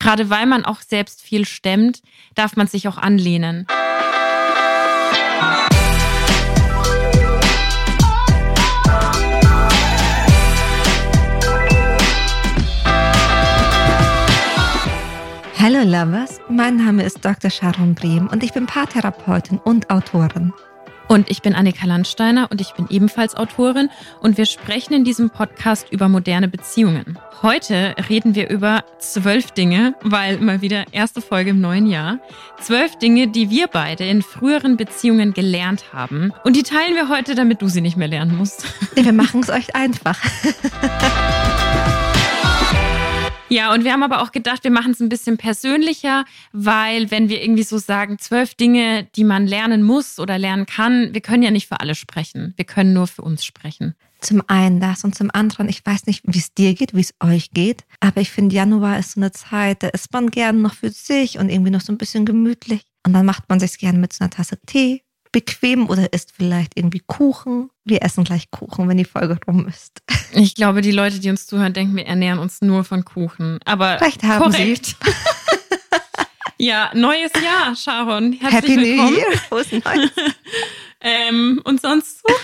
Gerade weil man auch selbst viel stemmt, darf man sich auch anlehnen. Hallo Lovers, mein Name ist Dr. Sharon Brehm und ich bin Paartherapeutin und Autorin. Und ich bin Annika Landsteiner und ich bin ebenfalls Autorin und wir sprechen in diesem Podcast über moderne Beziehungen. Heute reden wir über zwölf Dinge, weil mal wieder erste Folge im neuen Jahr. Zwölf Dinge, die wir beide in früheren Beziehungen gelernt haben. Und die teilen wir heute, damit du sie nicht mehr lernen musst. Wir machen es euch einfach. Ja, und wir haben aber auch gedacht, wir machen es ein bisschen persönlicher, weil wenn wir irgendwie so sagen, zwölf Dinge, die man lernen muss oder lernen kann, wir können ja nicht für alle sprechen. Wir können nur für uns sprechen. Zum einen das und zum anderen, ich weiß nicht, wie es dir geht, wie es euch geht, aber ich finde, Januar ist so eine Zeit, da ist man gern noch für sich und irgendwie noch so ein bisschen gemütlich. Und dann macht man sich gerne mit so einer Tasse Tee bequem oder isst vielleicht irgendwie Kuchen. Wir essen gleich Kuchen, wenn die Folge rum ist. Ich glaube, die Leute, die uns zuhören, denken, wir ernähren uns nur von Kuchen. Aber vielleicht haben korrekt. sie. ja, neues Jahr, Sharon. Herzlich Happy willkommen. New Year. Frohes Neues. ähm, und sonst so?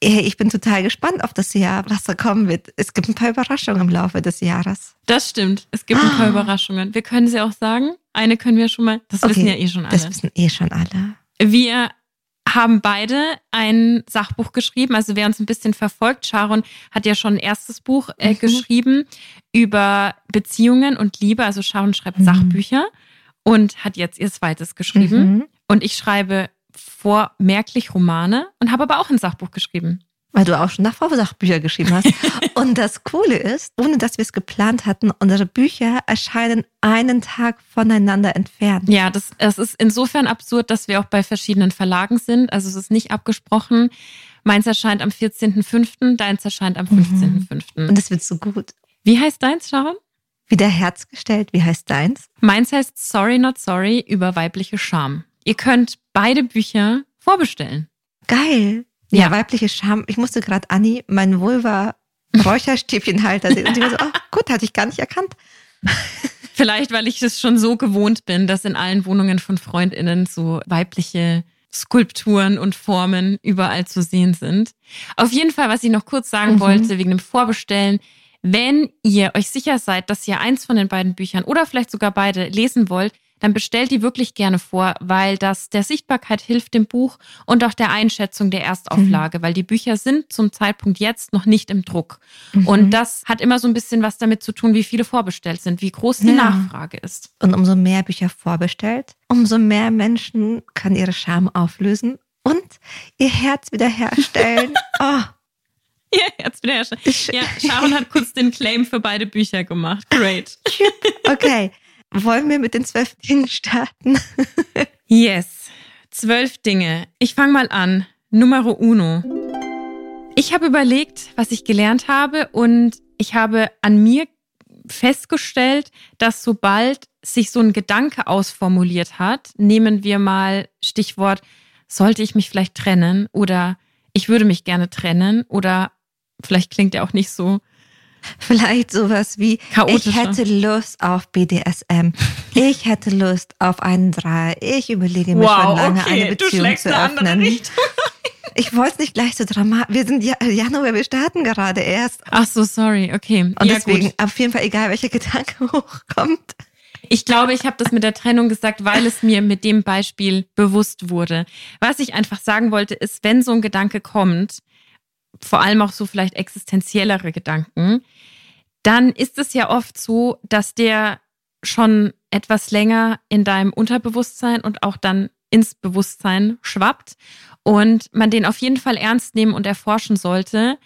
Ich bin total gespannt auf das Jahr, was da kommen wird. Es gibt ein paar Überraschungen im Laufe des Jahres. Das stimmt. Es gibt ein paar ah. Überraschungen. Wir können sie auch sagen. Eine können wir schon mal. Das okay, wissen ja eh schon alle. Das wissen eh schon alle. Wir haben beide ein Sachbuch geschrieben. Also wer uns ein bisschen verfolgt, Sharon hat ja schon ein erstes Buch äh, mhm. geschrieben über Beziehungen und Liebe. Also Sharon schreibt mhm. Sachbücher und hat jetzt ihr zweites geschrieben. Mhm. Und ich schreibe vormerklich Romane und habe aber auch ein Sachbuch geschrieben weil du auch schon Nachvorsachbücher geschrieben hast. und das Coole ist, ohne dass wir es geplant hatten, unsere Bücher erscheinen einen Tag voneinander entfernt. Ja, das, das ist insofern absurd, dass wir auch bei verschiedenen Verlagen sind. Also es ist nicht abgesprochen. Meins erscheint am 14.05., deins erscheint am 15.05. Mhm. Und es wird so gut. Wie heißt deins, Sharon? Wieder Herz gestellt. Wie heißt deins? Meins heißt Sorry Not Sorry über weibliche Scham. Ihr könnt beide Bücher vorbestellen. Geil. Ja, ja weibliche Scham. Ich musste gerade Anni, mein Vulva Räucherstäbchenhalter sehen. Und sie war so, oh, gut, hatte ich gar nicht erkannt. Vielleicht, weil ich es schon so gewohnt bin, dass in allen Wohnungen von FreundInnen so weibliche Skulpturen und Formen überall zu sehen sind. Auf jeden Fall, was ich noch kurz sagen mhm. wollte, wegen dem Vorbestellen. Wenn ihr euch sicher seid, dass ihr eins von den beiden Büchern oder vielleicht sogar beide lesen wollt, dann bestellt die wirklich gerne vor, weil das der Sichtbarkeit hilft dem Buch und auch der Einschätzung der Erstauflage, mhm. weil die Bücher sind zum Zeitpunkt jetzt noch nicht im Druck. Mhm. Und das hat immer so ein bisschen was damit zu tun, wie viele vorbestellt sind, wie groß die ja. Nachfrage ist. Und umso mehr Bücher vorbestellt, umso mehr Menschen können ihre Scham auflösen und ihr Herz wiederherstellen. oh. Ihr Herz wiederherstellen. Ja, Sharon hat kurz den Claim für beide Bücher gemacht. Great. Okay. Wollen wir mit den zwölf Dingen starten? yes, zwölf Dinge. Ich fange mal an. Numero uno. Ich habe überlegt, was ich gelernt habe und ich habe an mir festgestellt, dass sobald sich so ein Gedanke ausformuliert hat, nehmen wir mal Stichwort, sollte ich mich vielleicht trennen oder ich würde mich gerne trennen oder vielleicht klingt er auch nicht so Vielleicht sowas wie, ich hätte Lust auf BDSM. Ich hätte Lust auf einen Dreier. Ich überlege mir wow, schon lange okay. eine Beziehung zu öffnen. Ich wollte es nicht gleich so dramatisch. Wir sind ja, Januar, wir starten gerade erst. Ach so, sorry, okay. Und ja, deswegen, gut. auf jeden Fall, egal welcher Gedanke hochkommt. Ich glaube, ich habe das mit der Trennung gesagt, weil es mir mit dem Beispiel bewusst wurde. Was ich einfach sagen wollte, ist, wenn so ein Gedanke kommt, vor allem auch so vielleicht existenziellere Gedanken, dann ist es ja oft so, dass der schon etwas länger in deinem Unterbewusstsein und auch dann ins Bewusstsein schwappt und man den auf jeden Fall ernst nehmen und erforschen sollte,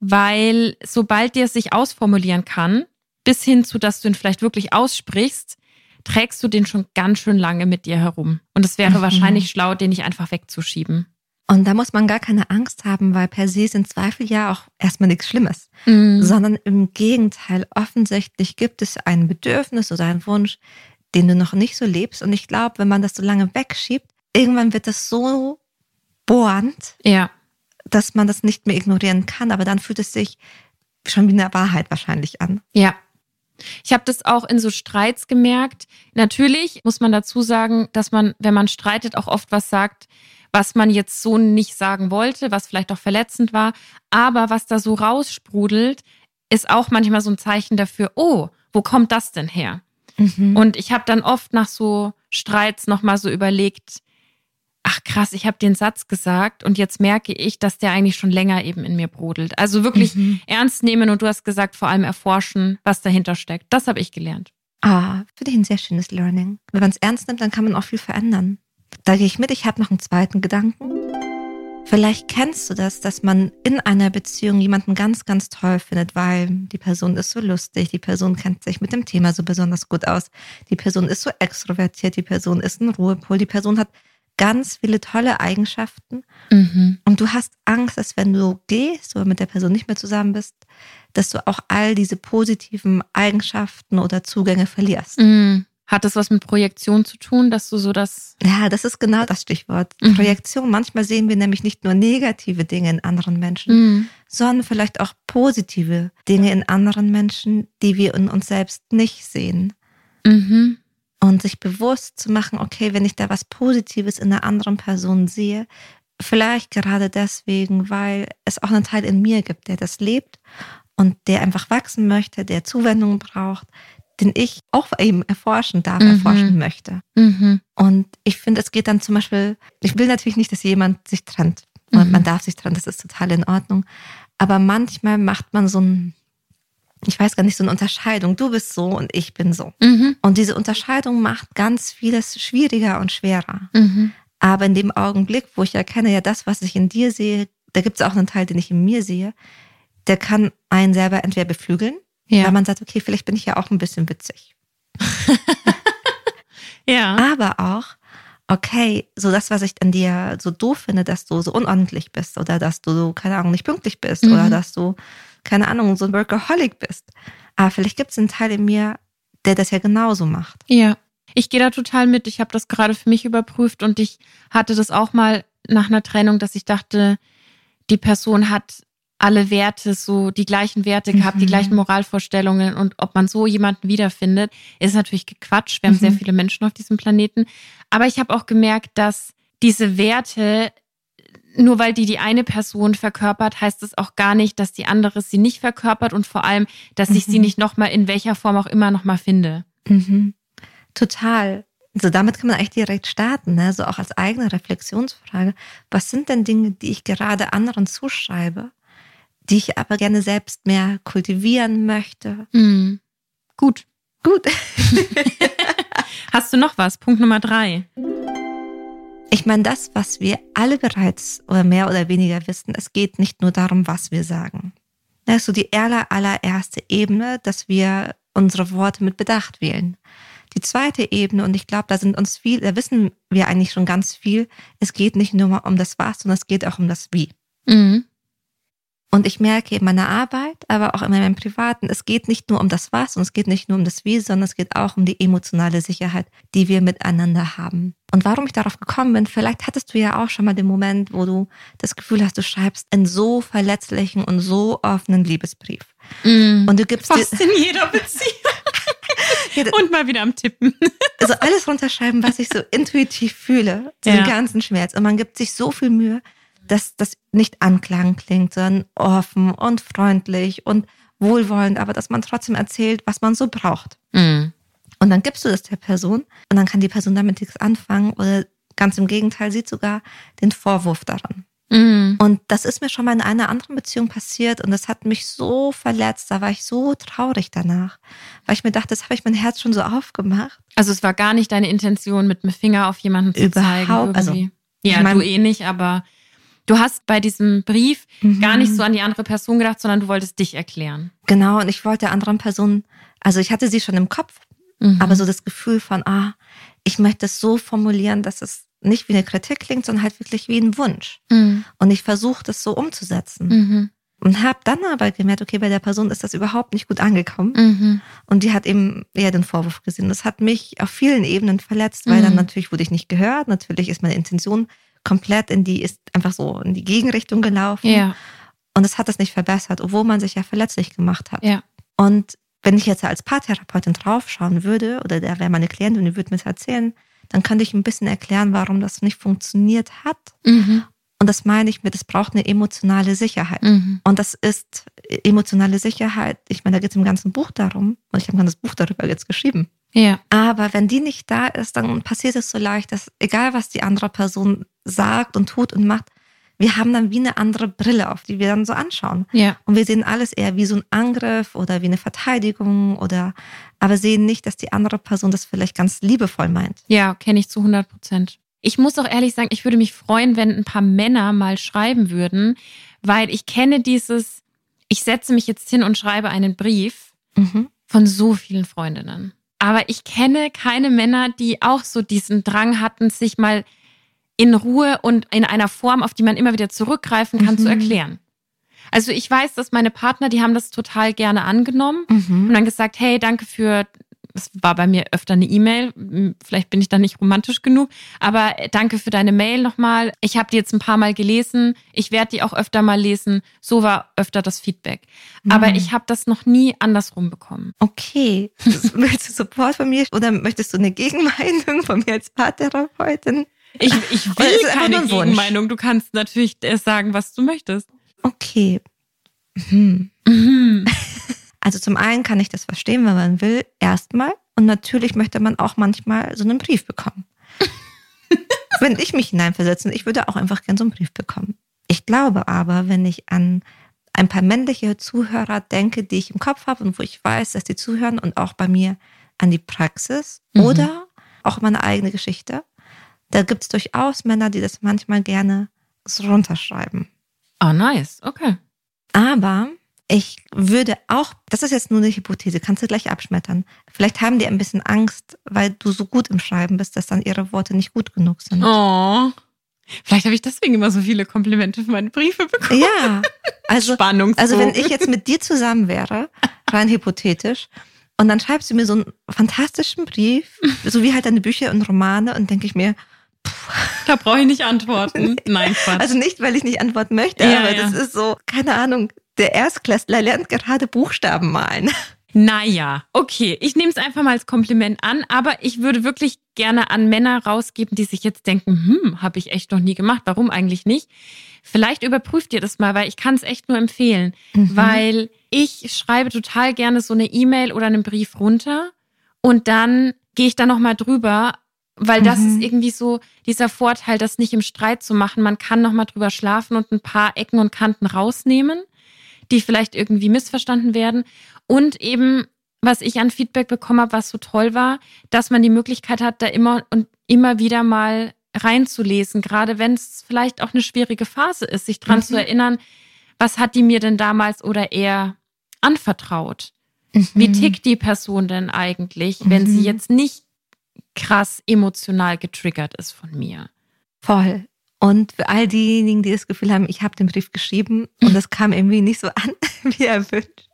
weil sobald der sich ausformulieren kann, bis hin zu, dass du ihn vielleicht wirklich aussprichst, trägst du den schon ganz schön lange mit dir herum. Und es wäre mhm. wahrscheinlich schlau, den nicht einfach wegzuschieben. Und da muss man gar keine Angst haben, weil per se sind Zweifel ja auch erstmal nichts Schlimmes, mhm. sondern im Gegenteil, offensichtlich gibt es ein Bedürfnis oder einen Wunsch, den du noch nicht so lebst. Und ich glaube, wenn man das so lange wegschiebt, irgendwann wird das so bohrend, ja. dass man das nicht mehr ignorieren kann. Aber dann fühlt es sich schon wie eine Wahrheit wahrscheinlich an. Ja, Ich habe das auch in so Streits gemerkt. Natürlich muss man dazu sagen, dass man, wenn man streitet, auch oft was sagt, was man jetzt so nicht sagen wollte, was vielleicht auch verletzend war. Aber was da so raussprudelt, ist auch manchmal so ein Zeichen dafür, oh, wo kommt das denn her? Mhm. Und ich habe dann oft nach so Streits nochmal so überlegt, ach krass, ich habe den Satz gesagt und jetzt merke ich, dass der eigentlich schon länger eben in mir brodelt. Also wirklich mhm. ernst nehmen und du hast gesagt, vor allem erforschen, was dahinter steckt. Das habe ich gelernt. Ah, finde ich ein sehr schönes Learning. Wenn man es ernst nimmt, dann kann man auch viel verändern. Da gehe ich mit, ich habe noch einen zweiten Gedanken. Vielleicht kennst du das, dass man in einer Beziehung jemanden ganz, ganz toll findet, weil die Person ist so lustig, die Person kennt sich mit dem Thema so besonders gut aus, die Person ist so extrovertiert, die Person ist ein Ruhepol, die Person hat ganz viele tolle Eigenschaften. Mhm. Und du hast Angst, dass wenn du gehst oder mit der Person nicht mehr zusammen bist, dass du auch all diese positiven Eigenschaften oder Zugänge verlierst. Mhm. Hat das was mit Projektion zu tun, dass du so das. Ja, das ist genau das Stichwort. Mhm. Projektion. Manchmal sehen wir nämlich nicht nur negative Dinge in anderen Menschen, mhm. sondern vielleicht auch positive Dinge in anderen Menschen, die wir in uns selbst nicht sehen. Mhm und sich bewusst zu machen, okay, wenn ich da was Positives in einer anderen Person sehe, vielleicht gerade deswegen, weil es auch einen Teil in mir gibt, der das lebt und der einfach wachsen möchte, der Zuwendung braucht, den ich auch eben erforschen darf, mhm. erforschen möchte. Mhm. Und ich finde, es geht dann zum Beispiel, ich will natürlich nicht, dass jemand sich trennt. Mhm. Man darf sich trennen, das ist total in Ordnung. Aber manchmal macht man so ein ich weiß gar nicht, so eine Unterscheidung. Du bist so und ich bin so. Mhm. Und diese Unterscheidung macht ganz vieles schwieriger und schwerer. Mhm. Aber in dem Augenblick, wo ich erkenne, ja, das, was ich in dir sehe, da gibt es auch einen Teil, den ich in mir sehe, der kann einen selber entweder beflügeln, ja. weil man sagt, okay, vielleicht bin ich ja auch ein bisschen witzig. ja. Aber auch, okay, so das, was ich an dir so doof finde, dass du so unordentlich bist oder dass du, keine Ahnung, nicht pünktlich bist mhm. oder dass du keine Ahnung, so ein Workaholic bist. Aber vielleicht gibt es einen Teil in mir, der das ja genauso macht. Ja, ich gehe da total mit. Ich habe das gerade für mich überprüft und ich hatte das auch mal nach einer Trennung, dass ich dachte, die Person hat alle Werte, so die gleichen Werte gehabt, mhm. die gleichen Moralvorstellungen und ob man so jemanden wiederfindet, ist natürlich gequatscht. Wir haben sehr mhm. viele Menschen auf diesem Planeten. Aber ich habe auch gemerkt, dass diese Werte nur weil die die eine Person verkörpert, heißt es auch gar nicht, dass die andere sie nicht verkörpert und vor allem, dass ich sie mhm. nicht nochmal in welcher Form auch immer nochmal finde. Mhm. Total. So damit kann man eigentlich direkt starten, ne? so auch als eigene Reflexionsfrage. Was sind denn Dinge, die ich gerade anderen zuschreibe, die ich aber gerne selbst mehr kultivieren möchte? Mhm. Gut. Gut. Hast du noch was? Punkt Nummer drei. Ich meine, das, was wir alle bereits oder mehr oder weniger wissen, es geht nicht nur darum, was wir sagen. Das ist so die aller, allererste Ebene, dass wir unsere Worte mit Bedacht wählen. Die zweite Ebene, und ich glaube, da sind uns viel, da wissen wir eigentlich schon ganz viel, es geht nicht nur um das Was, sondern es geht auch um das Wie. Mhm. Und ich merke in meiner Arbeit, aber auch in meinem Privaten, es geht nicht nur um das Was und es geht nicht nur um das Wie, sondern es geht auch um die emotionale Sicherheit, die wir miteinander haben. Und warum ich darauf gekommen bin, vielleicht hattest du ja auch schon mal den Moment, wo du das Gefühl hast, du schreibst einen so verletzlichen und so offenen Liebesbrief. Mm, und du gibst fast in jeder Beziehung. und mal wieder am Tippen. also alles runterschreiben, was ich so intuitiv fühle, diesen ja. ganzen Schmerz. Und man gibt sich so viel Mühe dass das nicht Anklang klingt, sondern offen und freundlich und wohlwollend, aber dass man trotzdem erzählt, was man so braucht. Mhm. Und dann gibst du das der Person und dann kann die Person damit nichts anfangen oder ganz im Gegenteil sieht sogar den Vorwurf daran. Mhm. Und das ist mir schon mal in einer anderen Beziehung passiert und das hat mich so verletzt. Da war ich so traurig danach, weil ich mir dachte, das habe ich mein Herz schon so aufgemacht. Also es war gar nicht deine Intention, mit dem Finger auf jemanden zu Überhaupt, zeigen. Irgendwie. Also, ja, ich mein, du eh nicht, aber Du hast bei diesem Brief mhm. gar nicht so an die andere Person gedacht, sondern du wolltest dich erklären. Genau, und ich wollte der anderen Person, also ich hatte sie schon im Kopf, mhm. aber so das Gefühl von, ah, ich möchte es so formulieren, dass es nicht wie eine Kritik klingt, sondern halt wirklich wie ein Wunsch. Mhm. Und ich versuche das so umzusetzen. Mhm. Und habe dann aber gemerkt, okay, bei der Person ist das überhaupt nicht gut angekommen. Mhm. Und die hat eben eher den Vorwurf gesehen. Das hat mich auf vielen Ebenen verletzt, weil dann mhm. natürlich wurde ich nicht gehört. Natürlich ist meine Intention komplett in die, ist einfach so in die Gegenrichtung gelaufen. Ja. Und es hat das nicht verbessert, obwohl man sich ja verletzlich gemacht hat. Ja. Und wenn ich jetzt als Paartherapeutin draufschauen würde, oder der wäre meine Klientin und die würde mir das erzählen, dann könnte ich ein bisschen erklären, warum das nicht funktioniert hat. Mhm. Und das meine ich mit, es braucht eine emotionale Sicherheit. Mhm. Und das ist emotionale Sicherheit. Ich meine, da geht es im ganzen Buch darum. Und ich habe ein ganzes Buch darüber jetzt geschrieben. Ja. Aber wenn die nicht da ist, dann passiert es so leicht, dass egal was die andere Person sagt und tut und macht, wir haben dann wie eine andere Brille, auf die wir dann so anschauen. Ja. Und wir sehen alles eher wie so ein Angriff oder wie eine Verteidigung oder, aber sehen nicht, dass die andere Person das vielleicht ganz liebevoll meint. Ja, kenne ich zu 100 Prozent. Ich muss auch ehrlich sagen, ich würde mich freuen, wenn ein paar Männer mal schreiben würden, weil ich kenne dieses, ich setze mich jetzt hin und schreibe einen Brief Mhm. von so vielen Freundinnen. Aber ich kenne keine Männer, die auch so diesen Drang hatten, sich mal in Ruhe und in einer Form, auf die man immer wieder zurückgreifen kann, Mhm. zu erklären. Also ich weiß, dass meine Partner, die haben das total gerne angenommen Mhm. und dann gesagt, hey, danke für, es war bei mir öfter eine E-Mail, Hm, vielleicht bin ich da nicht romantisch genug, aber danke für deine Mail nochmal. Ich habe die jetzt ein paar Mal gelesen, ich werde die auch öfter mal lesen. So war öfter das Feedback. Aber Mhm. ich habe das noch nie andersrum bekommen. Okay. Willst du Support von mir oder möchtest du eine Gegenmeinung von mir als Paartherapeutin? Ich, ich ein Wunsch? Gegenmeinung. Du kannst natürlich äh, sagen, was du möchtest. Okay. Hm. Mhm. Also zum einen kann ich das verstehen, wenn man will, erstmal. Und natürlich möchte man auch manchmal so einen Brief bekommen. wenn ich mich hineinversetze, ich würde auch einfach gern so einen Brief bekommen. Ich glaube aber, wenn ich an ein paar männliche Zuhörer denke, die ich im Kopf habe und wo ich weiß, dass die zuhören und auch bei mir an die Praxis Mhm. oder auch meine eigene Geschichte, da gibt es durchaus Männer, die das manchmal gerne so runterschreiben. Oh, nice. Okay. Aber ich würde auch, das ist jetzt nur eine Hypothese, kannst du gleich abschmettern. Vielleicht haben die ein bisschen Angst, weil du so gut im Schreiben bist, dass dann ihre Worte nicht gut genug sind. Oh. Vielleicht habe ich deswegen immer so viele Komplimente für meine Briefe bekommen. Ja, also, also wenn ich jetzt mit dir zusammen wäre, rein hypothetisch, und dann schreibst du mir so einen fantastischen Brief, so wie halt deine Bücher und Romane, und denke ich mir, Da brauche ich nicht antworten. Nein, Quatsch. also nicht, weil ich nicht antworten möchte, Ja, aber ja. das ist so, keine Ahnung, der Erstklässler lernt gerade Buchstaben malen. Naja, okay. Ich nehme es einfach mal als Kompliment an, aber ich würde wirklich gerne an Männer rausgeben, die sich jetzt denken, hm, habe ich echt noch nie gemacht. Warum eigentlich nicht? Vielleicht überprüft ihr das mal, weil ich kann es echt nur empfehlen. Mhm. Weil ich schreibe total gerne so eine E-Mail oder einen Brief runter und dann gehe ich da nochmal drüber, weil das Mhm. ist irgendwie so dieser Vorteil, das nicht im Streit zu machen. Man kann nochmal drüber schlafen und ein paar Ecken und Kanten rausnehmen, die vielleicht irgendwie missverstanden werden. Und eben, was ich an Feedback bekommen habe, was so toll war, dass man die Möglichkeit hat, da immer und immer wieder mal reinzulesen, gerade wenn es vielleicht auch eine schwierige Phase ist, sich dran Mhm. zu erinnern, was hat die mir denn damals oder er anvertraut? Wie Mhm. tickt die Person denn eigentlich, wenn Mhm. sie jetzt nicht krass emotional getriggert ist von mir? Voll. Und für all diejenigen, die das Gefühl haben, ich habe den Brief geschrieben und das kam irgendwie nicht so an, wie erwünscht.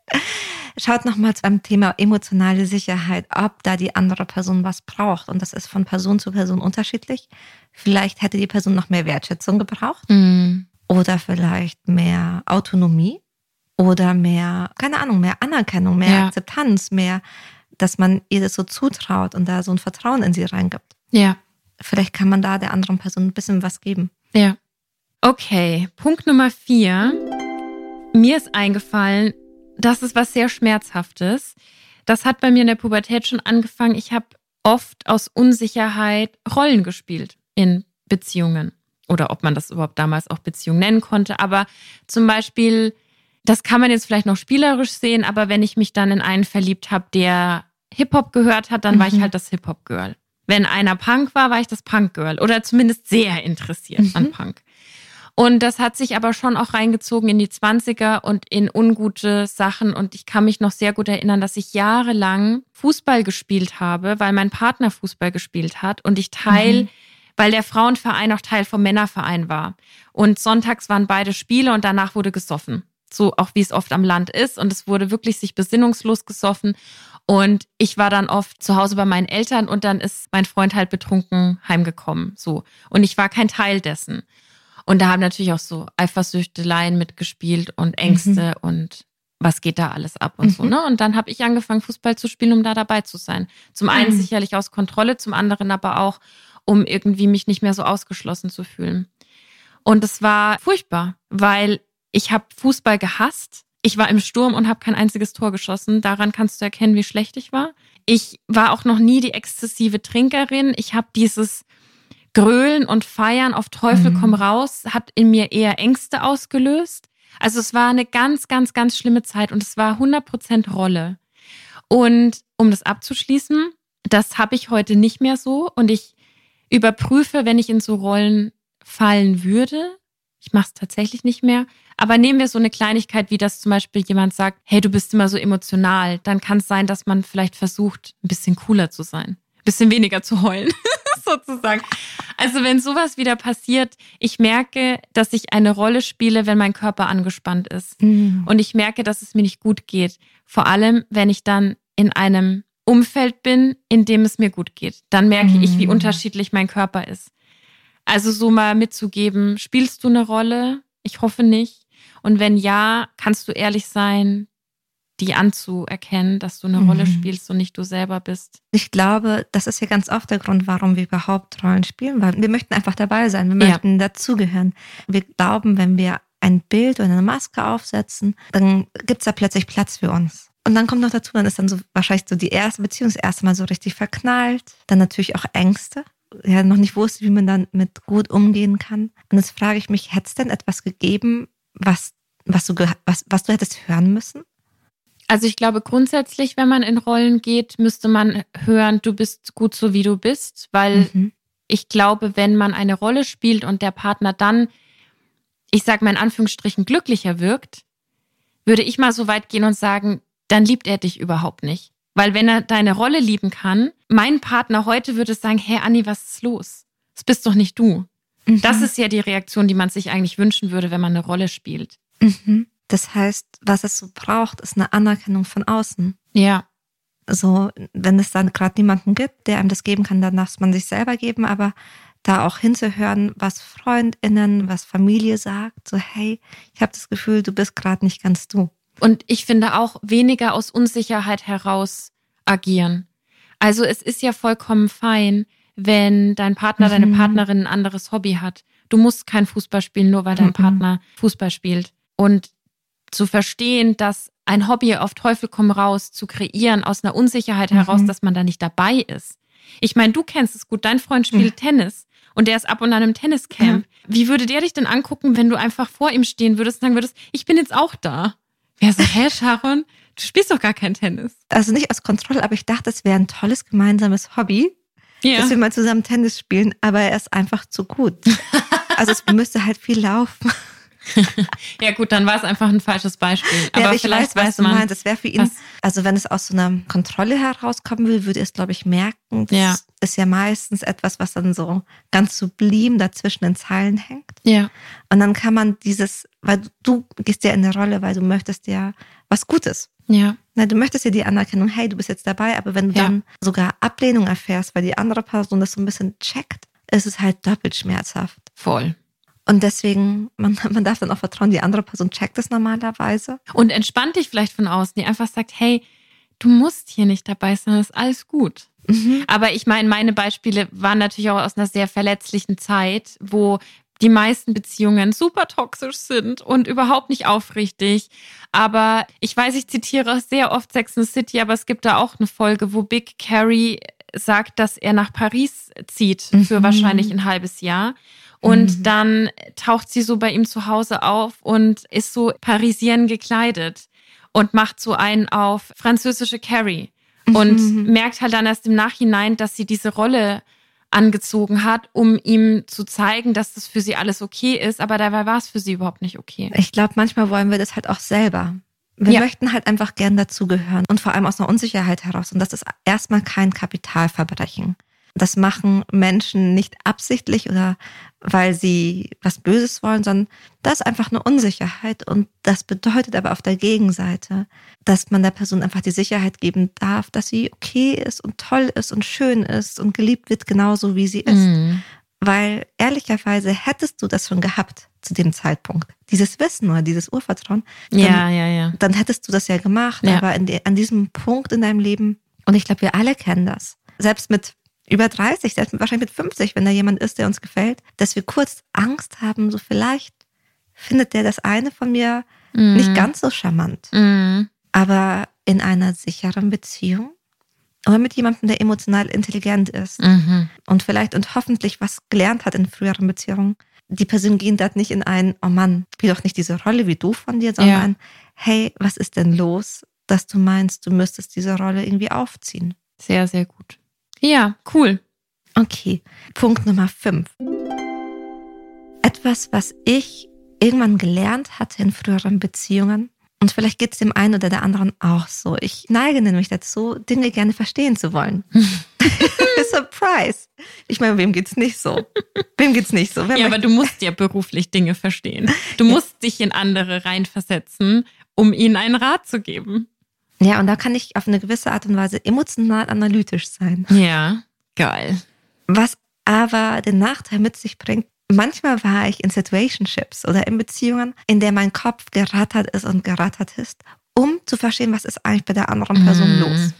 Schaut nochmal beim Thema emotionale Sicherheit, ob da die andere Person was braucht. Und das ist von Person zu Person unterschiedlich. Vielleicht hätte die Person noch mehr Wertschätzung gebraucht oder vielleicht mehr Autonomie oder mehr, keine Ahnung, mehr Anerkennung, mehr Ja. Akzeptanz, mehr, dass man ihr das so zutraut und da so ein Vertrauen in sie reingibt. Ja, Vielleicht kann man da der anderen Person ein bisschen was geben. ja. Okay, Punkt Nummer vier. Mir ist eingefallen, das ist was sehr Schmerzhaftes. Das hat bei mir in der Pubertät schon angefangen. Ich habe oft aus Unsicherheit Rollen gespielt in Beziehungen. Oder ob man das überhaupt damals auch Beziehung nennen konnte. Aber zum Beispiel, das kann man jetzt vielleicht noch spielerisch sehen, aber wenn ich mich dann in einen verliebt habe, der Hip-Hop gehört hat, dann war ich Mhm. halt das Hip-Hop-Girl. Wenn einer Punk war, war ich das Punk-Girl. Oder zumindest sehr interessiert an Mhm. Punk. Und das hat sich aber schon auch reingezogen in die 20er und in ungute Sachen. Und ich kann mich noch sehr gut erinnern, dass ich jahrelang Fußball gespielt habe, weil mein Partner Fußball gespielt hat und ich Teil, Mhm. weil der Frauenverein auch Teil vom Männerverein war. Und sonntags waren beide Spiele und danach wurde gesoffen. So auch wie es oft am Land ist. Und es wurde wirklich sich besinnungslos gesoffen. Und ich war dann oft zu Hause bei meinen Eltern und dann ist mein Freund halt betrunken heimgekommen. So. Und ich war kein Teil dessen. Und da haben natürlich auch so Eifersüchteleien mitgespielt und Ängste und was geht da alles ab und mhm. so, ne? Und dann habe ich angefangen, Fußball zu spielen, um da dabei zu sein. Zum einen mhm. sicherlich aus Kontrolle, zum anderen aber auch, um irgendwie mich nicht mehr so ausgeschlossen zu fühlen. Und es war furchtbar, weil ich habe Fußball gehasst. Ich war im Sturm und habe kein einziges Tor geschossen. Daran kannst du erkennen, wie schlecht ich war. Ich war auch noch nie die exzessive Trinkerin. Ich habe dieses Grölen und Feiern auf Teufel mhm. komm raus, hat in mir eher Ängste ausgelöst. Also es war eine ganz, ganz, ganz schlimme Zeit und es war 100% Rolle. Und um das abzuschließen, das habe ich heute nicht mehr so und ich überprüfe, wenn ich in so Rollen fallen würde. Ich mache es tatsächlich nicht mehr. Aber nehmen wir so eine Kleinigkeit, wie das zum Beispiel jemand sagt, hey, du bist immer so emotional, dann kann es sein, dass man vielleicht versucht, ein bisschen cooler zu sein, ein bisschen weniger zu heulen, sozusagen. Also wenn sowas wieder passiert, ich merke, dass ich eine Rolle spiele, wenn mein Körper angespannt ist. Mhm. Und ich merke, dass es mir nicht gut geht. Vor allem, wenn ich dann in einem Umfeld bin, in dem es mir gut geht. Dann merke mhm. ich, wie mhm. unterschiedlich mein Körper ist. Also so mal mitzugeben, spielst du eine Rolle? Ich hoffe nicht. Und wenn ja, kannst du ehrlich sein, die anzuerkennen, dass du eine mhm. Rolle spielst und nicht du selber bist. Ich glaube, das ist ja ganz oft der Grund, warum wir überhaupt Rollen spielen, weil wir möchten einfach dabei sein, wir möchten ja. dazugehören. Wir glauben, wenn wir ein Bild oder eine Maske aufsetzen, dann gibt es da plötzlich Platz für uns. Und dann kommt noch dazu, dann ist dann so wahrscheinlich so die erste Beziehung das erste Mal so richtig verknallt. Dann natürlich auch Ängste. Ja, noch nicht wusste, wie man dann mit gut umgehen kann. Und jetzt frage ich mich, hätte es denn etwas gegeben, was, was, du, was, was du hättest hören müssen? Also ich glaube grundsätzlich, wenn man in Rollen geht, müsste man hören, du bist gut so wie du bist, weil mhm. ich glaube, wenn man eine Rolle spielt und der Partner dann, ich sage mal in Anführungsstrichen, glücklicher wirkt, würde ich mal so weit gehen und sagen, dann liebt er dich überhaupt nicht. Weil wenn er deine Rolle lieben kann, mein Partner heute würde sagen, hey Anni, was ist los? Das bist doch nicht du. Mhm. Das ist ja die Reaktion, die man sich eigentlich wünschen würde, wenn man eine Rolle spielt. Mhm. Das heißt, was es so braucht, ist eine Anerkennung von außen. Ja. So, wenn es dann gerade niemanden gibt, der einem das geben kann, dann darf es man sich selber geben, aber da auch hinzuhören, was Freundinnen, was Familie sagt, so hey, ich habe das Gefühl, du bist gerade nicht ganz du. Und ich finde auch weniger aus Unsicherheit heraus agieren. Also es ist ja vollkommen fein, wenn dein Partner, mhm. deine Partnerin ein anderes Hobby hat. Du musst kein Fußball spielen, nur weil dein mhm. Partner Fußball spielt. Und zu verstehen, dass ein Hobby auf Teufel komm raus zu kreieren aus einer Unsicherheit mhm. heraus, dass man da nicht dabei ist. Ich meine, du kennst es gut, dein Freund spielt ja. Tennis und der ist ab und an im Tenniscamp. Ja. Wie würde der dich denn angucken, wenn du einfach vor ihm stehen würdest und sagen würdest, ich bin jetzt auch da? Wer so, hä, Sharon, du spielst doch gar kein Tennis. Also nicht aus Kontrolle, aber ich dachte, es wäre ein tolles gemeinsames Hobby, ja. dass wir mal zusammen Tennis spielen, aber er ist einfach zu gut. also es müsste halt viel laufen. ja gut, dann war es einfach ein falsches Beispiel. Aber ja, ich vielleicht weiß, was du meinst. Das wäre für ihn, was? also wenn es aus so einer Kontrolle herauskommen will, würde er es, glaube ich, merken. Das ja. ist ja meistens etwas, was dann so ganz sublim dazwischen den Zeilen hängt. Ja. Und dann kann man dieses, weil du gehst ja in eine Rolle, weil du möchtest ja was Gutes. Ja. Na, du möchtest ja die Anerkennung, hey, du bist jetzt dabei, aber wenn du ja. dann sogar Ablehnung erfährst, weil die andere Person das so ein bisschen checkt, ist es halt doppelt schmerzhaft. Voll. Und deswegen, man, man darf dann auch vertrauen, die andere Person checkt es normalerweise. Und entspannt dich vielleicht von außen, die einfach sagt, hey, du musst hier nicht dabei sein, ist alles gut. Mhm. Aber ich meine, meine Beispiele waren natürlich auch aus einer sehr verletzlichen Zeit, wo die meisten Beziehungen super toxisch sind und überhaupt nicht aufrichtig. Aber ich weiß, ich zitiere sehr oft Sex and City, aber es gibt da auch eine Folge, wo Big Carrie sagt, dass er nach Paris zieht für mhm. wahrscheinlich ein halbes Jahr. Und mhm. dann taucht sie so bei ihm zu Hause auf und ist so parisien gekleidet und macht so einen auf französische Carrie. Und mhm. merkt halt dann erst im Nachhinein, dass sie diese Rolle angezogen hat, um ihm zu zeigen, dass das für sie alles okay ist. Aber dabei war es für sie überhaupt nicht okay. Ich glaube, manchmal wollen wir das halt auch selber. Wir ja. möchten halt einfach gern dazugehören und vor allem aus einer Unsicherheit heraus. Und das ist erstmal kein Kapitalverbrechen. Das machen Menschen nicht absichtlich oder weil sie was Böses wollen, sondern das ist einfach eine Unsicherheit. Und das bedeutet aber auf der Gegenseite, dass man der Person einfach die Sicherheit geben darf, dass sie okay ist und toll ist und schön ist und geliebt wird, genauso wie sie ist. Mhm. Weil ehrlicherweise hättest du das schon gehabt, zu dem Zeitpunkt. Dieses Wissen oder dieses Urvertrauen. Dann, Ja, ja, ja. Dann hättest du das ja gemacht. Ja. Aber die, an diesem Punkt in deinem Leben, und ich glaube, wir alle kennen das, selbst mit über 30, selbst wahrscheinlich mit 50, wenn da jemand ist, der uns gefällt, dass wir kurz Angst haben, so vielleicht findet der das eine von mir Mhm. nicht ganz so charmant. Mhm. Aber in einer sicheren Beziehung oder mit jemandem, der emotional intelligent ist Mhm. und vielleicht und hoffentlich was gelernt hat in früheren Beziehungen, die Person gehen dort nicht in ein, oh Mann, spiel doch nicht diese Rolle wie du von dir, sondern Ja. ein, hey, was ist denn los, dass du meinst, du müsstest diese Rolle irgendwie aufziehen? Sehr, sehr gut. Ja, cool. Okay, Punkt Nummer fünf. Etwas, was ich irgendwann gelernt hatte in früheren Beziehungen. Und vielleicht geht es dem einen oder der anderen auch so. Ich neige nämlich dazu, Dinge gerne verstehen zu wollen. Surprise. Ich meine, wem geht's nicht so? Wem geht's nicht so? Wer Ja, aber du musst ja beruflich Dinge verstehen. Du musst dich in andere reinversetzen, um ihnen einen Rat zu geben. Ja, und da kann ich auf eine gewisse Art und Weise emotional analytisch sein. Ja, geil. Was aber den Nachteil mit sich bringt, manchmal war ich in Situationships oder in Beziehungen, in der mein Kopf gerattert ist und gerattert ist, um zu verstehen, was ist eigentlich bei der anderen Person los.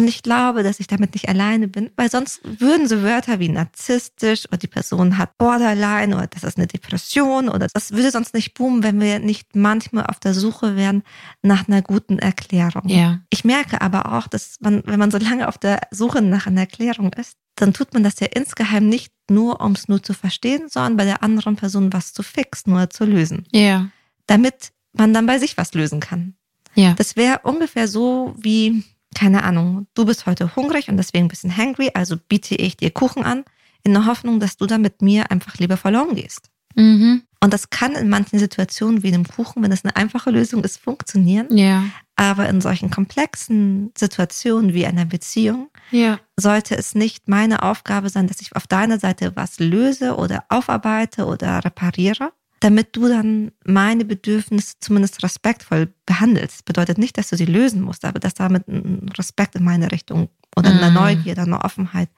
Und ich glaube, dass ich damit nicht alleine bin, weil sonst würden so Wörter wie narzisstisch oder die Person hat Borderline oder das ist eine Depression oder das würde sonst nicht boomen, wenn wir nicht manchmal auf der Suche wären nach einer guten Erklärung. Ja. Ich merke aber auch, dass man, wenn man so lange auf der Suche nach einer Erklärung ist, dann tut man das ja insgeheim nicht nur, um es nur zu verstehen, sondern bei der anderen Person was zu fixen oder zu lösen, Ja. damit man dann bei sich was lösen kann. Ja. Das wäre ungefähr so wie, keine Ahnung, du bist heute hungrig und deswegen ein bisschen hangry, also biete ich dir Kuchen an, in der Hoffnung, dass du dann mit mir einfach lieber verloren gehst. Mhm. Und das kann in manchen Situationen wie einem Kuchen, wenn es eine einfache Lösung ist, funktionieren. Ja. Aber in solchen komplexen Situationen wie einer Beziehung Ja. sollte es nicht meine Aufgabe sein, dass ich auf deiner Seite was löse oder aufarbeite oder repariere, damit du dann meine Bedürfnisse zumindest respektvoll behandelst. Bedeutet nicht, dass du sie lösen musst, aber dass damit ein Respekt in meine Richtung oder eine Mhm. Neugier, eine Offenheit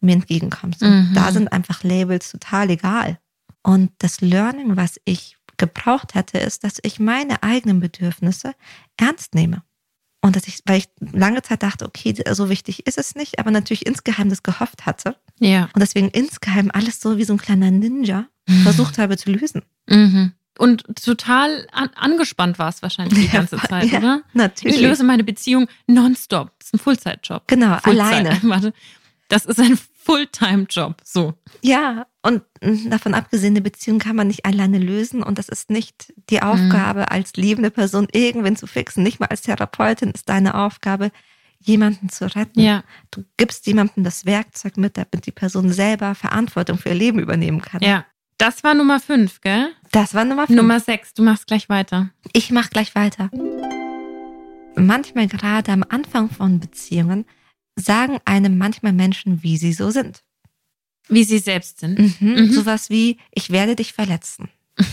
mir entgegenkommst. Und Mhm. da sind einfach Labels total egal. Und das Learning, was ich gebraucht hätte, ist, dass ich meine eigenen Bedürfnisse ernst nehme. Und dass ich, weil ich lange Zeit dachte, okay, so wichtig ist es nicht, aber natürlich insgeheim das gehofft hatte Ja. und deswegen insgeheim alles so wie so ein kleiner Ninja versucht habe zu lösen. Mhm. Und total an, angespannt war es wahrscheinlich die Ja, ganze Zeit, ja, oder? Natürlich. Ich löse meine Beziehung nonstop. Das ist ein Fullzeitjob. Genau, Fullzeit. alleine. Warte. Das ist ein Fulltime-Job. So. Ja, und mm, davon abgesehen, eine Beziehung kann man nicht alleine lösen und das ist nicht die Aufgabe, als liebende Person irgendwen zu fixen. Nicht mal als Therapeutin ist deine Aufgabe, jemanden zu retten. Ja. Du gibst jemandem das Werkzeug mit, damit die Person selber Verantwortung für ihr Leben übernehmen kann. Ja. Das war Nummer fünf, gell? Das war Nummer fünf. Nummer sechs. Du machst gleich weiter. Ich mache gleich weiter. Manchmal gerade am Anfang von Beziehungen sagen einem manchmal Menschen, wie sie so sind. Wie sie selbst sind. Mhm. Mhm. Sowas wie, ich werde dich verletzen.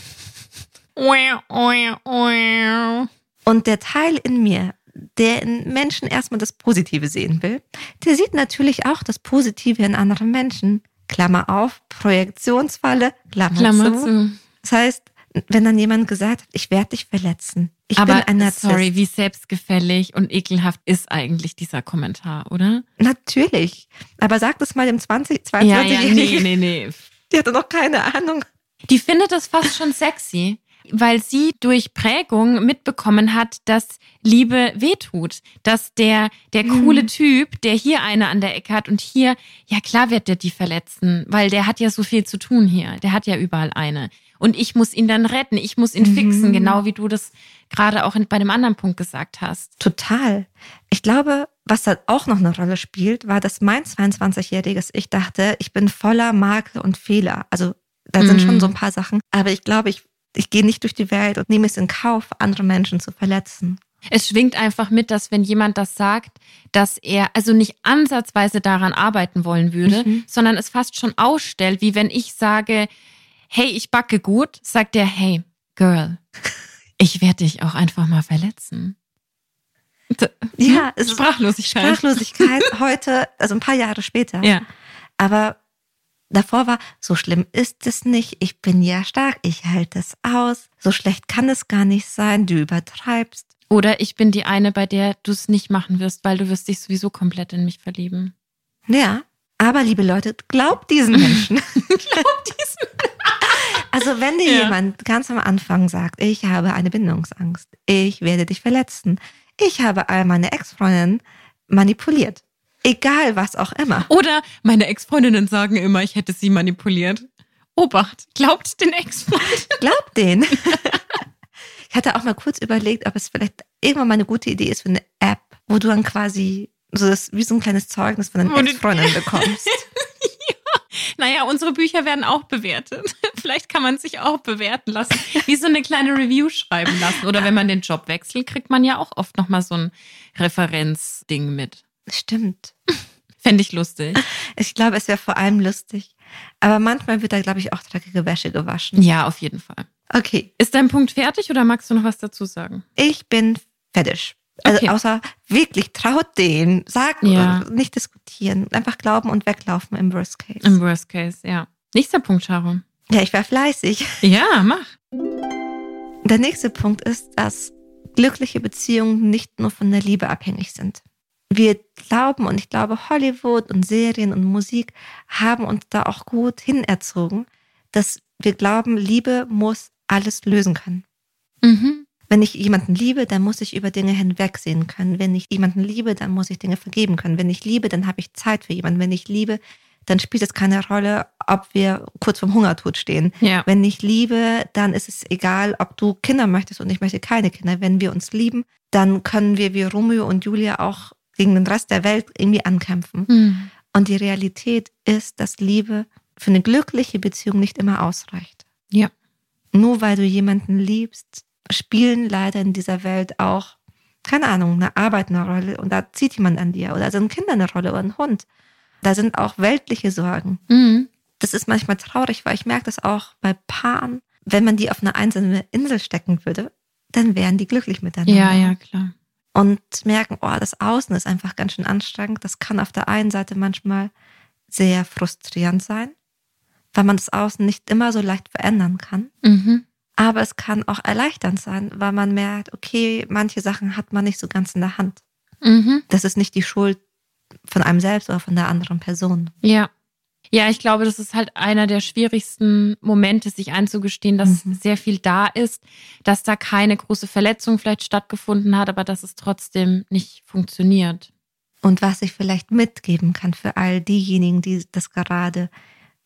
Und der Teil in mir, der in Menschen erstmal das Positive sehen will, der sieht natürlich auch das Positive in anderen Menschen. Klammer auf, Projektionsfalle, Klammer, Klammer zu. zu. Das heißt, wenn dann jemand gesagt hat, ich werde dich verletzen. Ich Aber bin ein Narzisst. sorry, wie selbstgefällig und ekelhaft ist eigentlich dieser Kommentar, oder? Natürlich. Aber sag das mal dem 20, Ja, ja, 22-Jährigen. nee, nee, nee. Die hatte noch keine Ahnung. Die findet das fast schon sexy, weil sie durch Prägung mitbekommen hat, dass Liebe wehtut. Dass der, der Mhm. coole Typ, der hier eine an der Ecke hat und hier, ja klar wird der die verletzen, weil der hat ja so viel zu tun hier. Der hat ja überall eine. Und ich muss ihn dann retten, ich muss ihn Mhm. fixen, genau wie du das gerade auch bei dem anderen Punkt gesagt hast. Total. Ich glaube, was da auch noch eine Rolle spielt, war, dass mein 22-jähriges Ich dachte, ich bin voller Makel und Fehler. Also da sind Mhm. schon so ein paar Sachen. Aber ich glaube, ich, ich gehe nicht durch die Welt und nehme es in Kauf, andere Menschen zu verletzen. Es schwingt einfach mit, dass wenn jemand das sagt, dass er also nicht ansatzweise daran arbeiten wollen würde, Mhm. sondern es fast schon ausstellt, wie wenn ich sage, hey, ich backe gut, sagt er, hey, Girl, ich werde dich auch einfach mal verletzen. Ja, es ist Sprachlosigkeit. Sprachlosigkeit heute, also ein paar Jahre später. Ja. Aber Davor war, so schlimm ist es nicht, ich bin ja stark, ich halte es aus, so schlecht kann es gar nicht sein, du übertreibst. Oder ich bin die eine, bei der du es nicht machen wirst, weil du wirst dich sowieso komplett in mich verlieben. Ja, aber liebe Leute, glaubt diesen Menschen. Glaub diesen. Also wenn dir Ja. jemand ganz am Anfang sagt, ich habe eine Bindungsangst, ich werde dich verletzen, ich habe all meine Ex-Freundinnen manipuliert, egal was auch immer. Oder meine Ex-Freundinnen sagen immer, ich hätte sie manipuliert. Obacht, glaubt den Ex-Freund. Glaub den. ich hatte auch mal kurz überlegt, ob es vielleicht irgendwann mal eine gute Idee ist für eine App, wo du dann quasi so das, wie so ein kleines Zeugnis von deinen Ex-Freundinnen bekommst. Naja, unsere Bücher werden auch bewertet. Vielleicht kann man sich auch bewerten lassen. Wie so eine kleine Review schreiben lassen. Oder wenn man den Job wechselt, kriegt man ja auch oft nochmal so ein Referenzding mit. Stimmt. Fände ich lustig. Ich glaube, es wäre vor allem lustig. Aber manchmal wird da, glaube ich, auch dreckige Wäsche gewaschen. Ja, auf jeden Fall. Okay, Ist dein Punkt fertig oder magst du noch was dazu sagen? ich bin fertig. Also Okay. außer wirklich traut den, sag Ja. nicht diskutieren, einfach glauben und weglaufen im Worst Case. Im Worst Case, ja. Nächster Punkt, Sharon. Ja, ich war fleißig. Ja, mach. Der nächste Punkt ist, dass glückliche Beziehungen nicht nur von der Liebe abhängig sind. Wir glauben und ich glaube, Hollywood und Serien und Musik haben uns da auch gut hinerzogen, dass wir glauben, Liebe muss alles lösen können. Mhm. Wenn ich jemanden liebe, dann muss ich über Dinge hinwegsehen können. Wenn ich jemanden liebe, dann muss ich Dinge vergeben können. Wenn ich liebe, dann habe ich Zeit für jemanden. Wenn ich liebe, dann spielt es keine Rolle, ob wir kurz vorm Hungertod stehen. Ja. Wenn ich liebe, dann ist es egal, ob du Kinder möchtest und ich möchte keine Kinder. Wenn wir uns lieben, dann können wir wie Romeo und Julia auch gegen den Rest der Welt irgendwie ankämpfen. Mhm. Und die Realität ist, dass Liebe für eine glückliche Beziehung nicht immer ausreicht. Ja. Nur weil du jemanden liebst, spielen leider in dieser Welt auch, keine Ahnung, eine Arbeit eine Rolle und da zieht jemand an dir oder sind Kinder eine Rolle oder ein Hund. Da sind auch weltliche Sorgen. Mhm. Das ist manchmal traurig, weil ich merke das auch bei Paaren. Wenn man die auf eine einsame Insel stecken würde, dann wären die glücklich miteinander. Ja, ja, klar. Und merken, oh, das Außen ist einfach ganz schön anstrengend. Das kann auf der einen Seite manchmal sehr frustrierend sein, weil man das Außen nicht immer so leicht verändern kann. Mhm. Aber es kann auch erleichternd sein, weil man merkt, okay, manche Sachen hat man nicht so ganz in der Hand. Mhm. Das ist nicht die Schuld von einem selbst oder von der anderen Person. Ja. Ja, ich glaube, das ist halt einer der schwierigsten Momente, sich einzugestehen, dass Mhm. sehr viel da ist, dass da keine große Verletzung vielleicht stattgefunden hat, aber dass es trotzdem nicht funktioniert. Und was ich vielleicht mitgeben kann für all diejenigen, die das gerade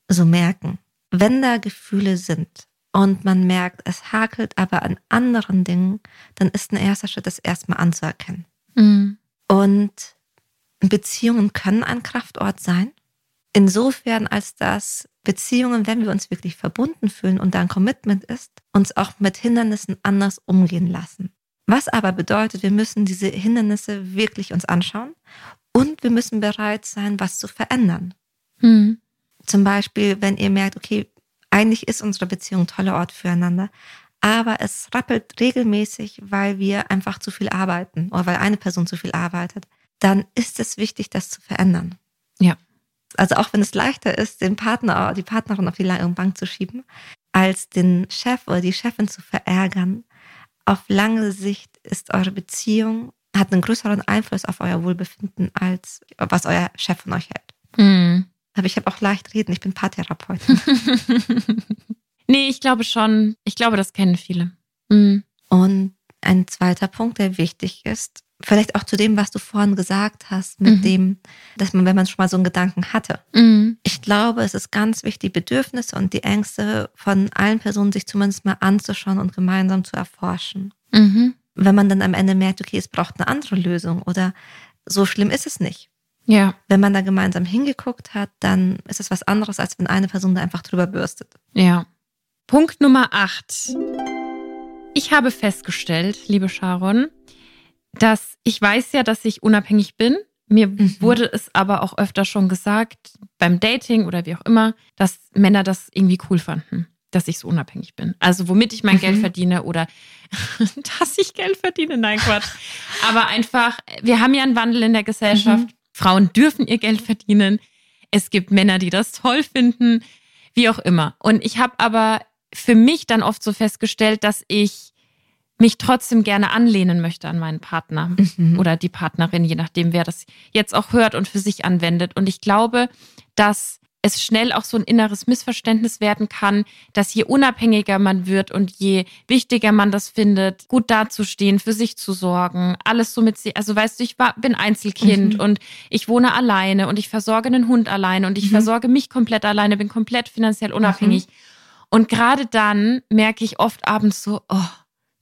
so merken. Wenn da Gefühle sind und man merkt, es hakelt aber an anderen Dingen, dann ist ein erster Schritt, das erstmal anzuerkennen. Mhm. Und Beziehungen können ein Kraftort sein. Insofern, als dass Beziehungen, wenn wir uns wirklich verbunden fühlen und da ein Commitment ist, uns auch mit Hindernissen anders umgehen lassen. Was aber bedeutet, wir müssen diese Hindernisse wirklich uns anschauen und wir müssen bereit sein, was zu verändern. Mhm. Zum Beispiel, wenn ihr merkt, okay, eigentlich ist unsere Beziehung ein toller Ort füreinander, aber es rappelt regelmäßig, weil wir einfach zu viel arbeiten oder weil eine Person zu viel arbeitet, dann ist es wichtig, das zu verändern. Ja. Also auch wenn es leichter ist, den Partner, die Partnerin auf die lange Bank zu schieben, als den Chef oder die Chefin zu verärgern, auf lange Sicht ist eure Beziehung, hat einen größeren Einfluss auf euer Wohlbefinden, als was euer Chef von euch hält. Mhm. Aber ich habe auch leicht reden, ich bin Paartherapeutin. nee, ich glaube schon. Ich glaube, das kennen viele. Mhm. Und ein zweiter Punkt, der wichtig ist, vielleicht auch zu dem, was du vorhin gesagt hast, mit Mhm. dem, dass man, wenn man schon mal so einen Gedanken hatte. Mhm. Ich glaube, es ist ganz wichtig, die Bedürfnisse und die Ängste von allen Personen sich zumindest mal anzuschauen und gemeinsam zu erforschen. Mhm. Wenn man dann am Ende merkt, okay, es braucht eine andere Lösung oder so schlimm ist es nicht. Ja, Wenn man da gemeinsam hingeguckt hat, dann ist es was anderes, als wenn eine Person da einfach drüber bürstet. ja. Punkt Nummer 8. Ich habe festgestellt, liebe Sharon, dass ich weiß ja, dass ich unabhängig bin. Mir Mhm. wurde es aber auch öfter schon gesagt, beim Dating oder wie auch immer, dass Männer das irgendwie cool fanden, dass ich so unabhängig bin. Also womit ich mein Mhm. Geld verdiene oder dass ich Geld verdiene. Nein, Quatsch. aber einfach, wir haben ja einen Wandel in der Gesellschaft. Mhm. Frauen dürfen ihr Geld verdienen. Es gibt Männer, die das toll finden, wie auch immer. Und ich habe aber für mich dann oft so festgestellt, dass ich mich trotzdem gerne anlehnen möchte an meinen Partner mhm. oder die Partnerin, je nachdem, wer das jetzt auch hört und für sich anwendet. Und ich glaube, dass es schnell auch so ein inneres Missverständnis werden kann, dass je unabhängiger man wird und je wichtiger man das findet, gut dazustehen, für sich zu sorgen, alles so mit sich. Also weißt du, ich war, bin Einzelkind mhm. und ich wohne alleine und ich versorge einen Hund alleine und ich mhm. versorge mich komplett alleine, bin komplett finanziell unabhängig. Mhm. Und gerade dann merke ich oft abends so, oh,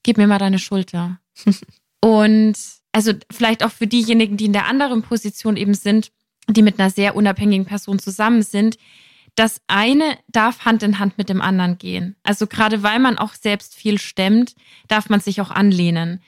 gib mir mal deine Schulter. und also vielleicht auch für diejenigen, die in der anderen Position eben sind, die mit einer sehr unabhängigen Person zusammen sind, das eine darf Hand in Hand mit dem anderen gehen. Also gerade weil man auch selbst viel stemmt, darf man sich auch anlehnen.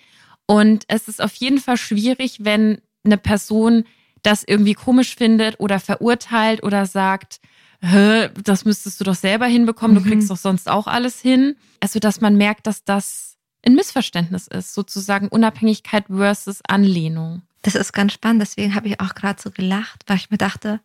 Und es ist auf jeden Fall schwierig, wenn eine Person das irgendwie komisch findet oder verurteilt oder sagt, das müsstest du doch selber hinbekommen, mhm. du kriegst doch sonst auch alles hin. Also, dass man merkt, dass das ein Missverständnis ist, sozusagen Unabhängigkeit versus Anlehnung. Das ist ganz spannend, deswegen habe ich auch gerade so gelacht, weil ich mir dachte,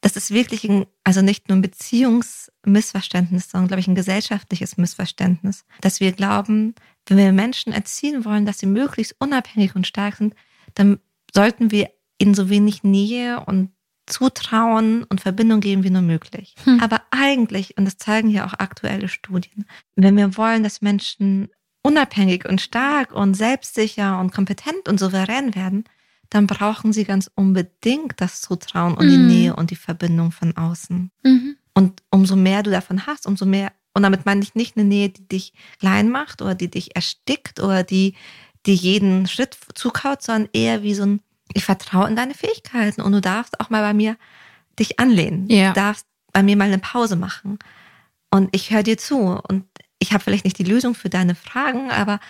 das ist wirklich ein, also nicht nur ein Beziehungsmissverständnis, sondern, glaube ich, ein gesellschaftliches Missverständnis, dass wir glauben, wenn wir Menschen erziehen wollen, dass sie möglichst unabhängig und stark sind, dann sollten wir ihnen so wenig Nähe und Zutrauen und Verbindung geben wie nur möglich. Hm. Aber eigentlich, und das zeigen ja auch aktuelle Studien, wenn wir wollen, dass Menschen unabhängig und stark und selbstsicher und kompetent und souverän werden, dann brauchen sie ganz unbedingt das Zutrauen und mhm. die Nähe und die Verbindung von außen. Mhm. Und umso mehr du davon hast, umso mehr, und damit meine ich nicht eine Nähe, die dich klein macht oder die dich erstickt oder die, die jeden Schritt zukaut, sondern eher wie so ein, ich vertraue in deine Fähigkeiten und du darfst auch mal bei mir dich anlehnen. Ja. Du darfst bei mir mal eine Pause machen. Und ich höre dir zu. Und ich habe vielleicht nicht die Lösung für deine Fragen, aber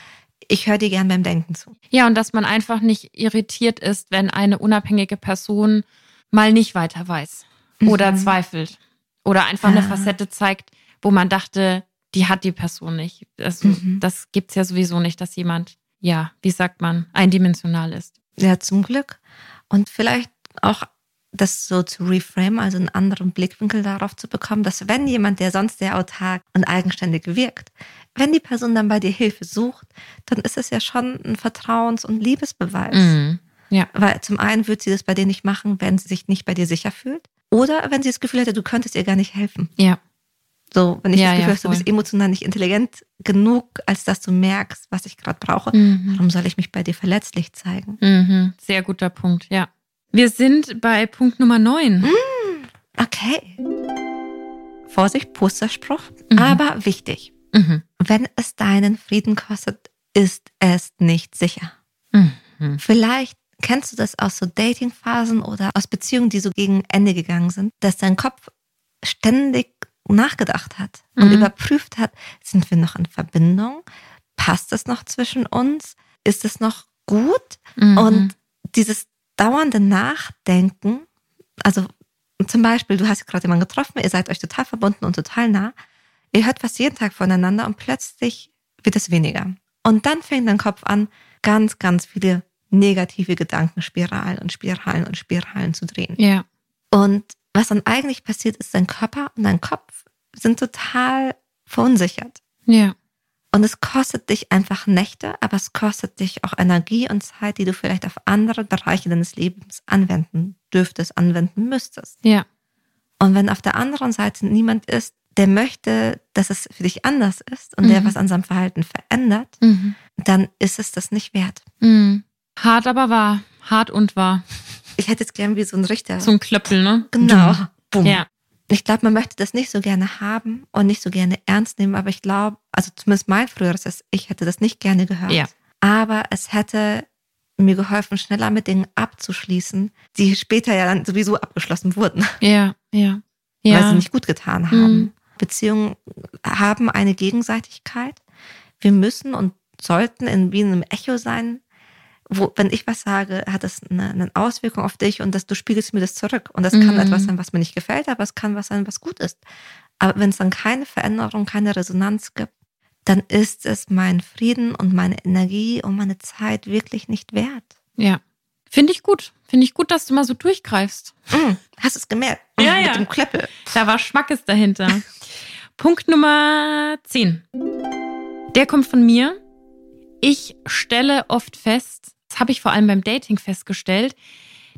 ich höre dir gern beim Denken zu. Ja, und dass man einfach nicht irritiert ist, wenn eine unabhängige Person mal nicht weiter weiß oder mhm. zweifelt oder einfach eine Facette zeigt, wo man dachte, die hat die Person nicht. Also, mhm. Das gibt's ja sowieso nicht, dass jemand, ja, wie sagt man, eindimensional ist. Ja, zum Glück. Und vielleicht auch das so zu reframe, also einen anderen Blickwinkel darauf zu bekommen, dass wenn jemand, der sonst sehr autark und eigenständig wirkt, wenn die Person dann bei dir Hilfe sucht, dann ist es ja schon ein Vertrauens- und Liebesbeweis. Mhm. Ja. Weil zum einen wird sie das bei dir nicht machen, wenn sie sich nicht bei dir sicher fühlt. Oder wenn sie das Gefühl hätte, du könntest ihr gar nicht helfen. Ja. So, wenn ich ja, das Gefühl ja, habe, du bist emotional nicht intelligent genug, als dass du merkst, was ich gerade brauche, mhm. warum soll ich mich bei dir verletzlich zeigen? Mhm. Sehr guter Punkt, ja. Wir sind bei Punkt Nummer 9. Mm, okay. Vorsicht, Posterspruch, mhm. aber wichtig. Mhm. Wenn es deinen Frieden kostet, ist es nicht sicher. Mhm. Vielleicht kennst du das aus so Datingphasen oder aus Beziehungen, die so gegen Ende gegangen sind, dass dein Kopf ständig nachgedacht hat und mhm. überprüft hat, sind wir noch in Verbindung? Passt es noch zwischen uns? Ist es noch gut? Mhm. Und dieses dauernde Nachdenken, also zum Beispiel, du hast gerade jemanden getroffen, ihr seid euch total verbunden und total nah, ihr hört fast jeden Tag voneinander und plötzlich wird es weniger. Und dann fängt dein Kopf an, ganz, ganz viele negative Gedankenspiralen und Spiralen und Spiralen zu drehen. Ja. Und was dann eigentlich passiert, ist, dein Körper und dein Kopf sind total verunsichert. Ja. Und es kostet dich einfach Nächte, aber es kostet dich auch Energie und Zeit, die du vielleicht auf andere Bereiche deines Lebens anwenden dürftest, anwenden müsstest. Ja. Und wenn auf der anderen Seite niemand ist, der möchte, dass es für dich anders ist und mhm. der was an seinem Verhalten verändert, mhm. dann ist es das nicht wert. Mhm. Hart aber wahr. Hart und wahr. Ich hätte jetzt gern wie so ein Richter. So ein Klöppel, ne? Genau. Bumm. Ja ich glaube, man möchte das nicht so gerne haben und nicht so gerne ernst nehmen, aber ich glaube, also zumindest mein früheres ist, ich hätte das nicht gerne gehört. Ja. Aber es hätte mir geholfen, schneller mit Dingen abzuschließen, die später ja dann sowieso abgeschlossen wurden. Ja, ja. ja. Weil sie nicht gut getan haben. Mhm. Beziehungen haben eine Gegenseitigkeit. Wir müssen und sollten in wie einem Echo sein wo, wenn ich was sage, hat das eine, eine Auswirkung auf dich und dass du spiegelst mir das zurück. Und das kann mhm. etwas sein, was mir nicht gefällt, aber es kann was sein, was gut ist. Aber wenn es dann keine Veränderung, keine Resonanz gibt, dann ist es mein Frieden und meine Energie und meine Zeit wirklich nicht wert. Ja. Finde ich gut. Finde ich gut, dass du mal so durchgreifst. Mm, hast du es gemerkt? Mm, Ja, Mit ja. dem Klöppel. Da war Schmackes dahinter. Punkt Nummer 10. Der kommt von mir. Ich stelle oft fest, habe ich vor allem beim Dating festgestellt,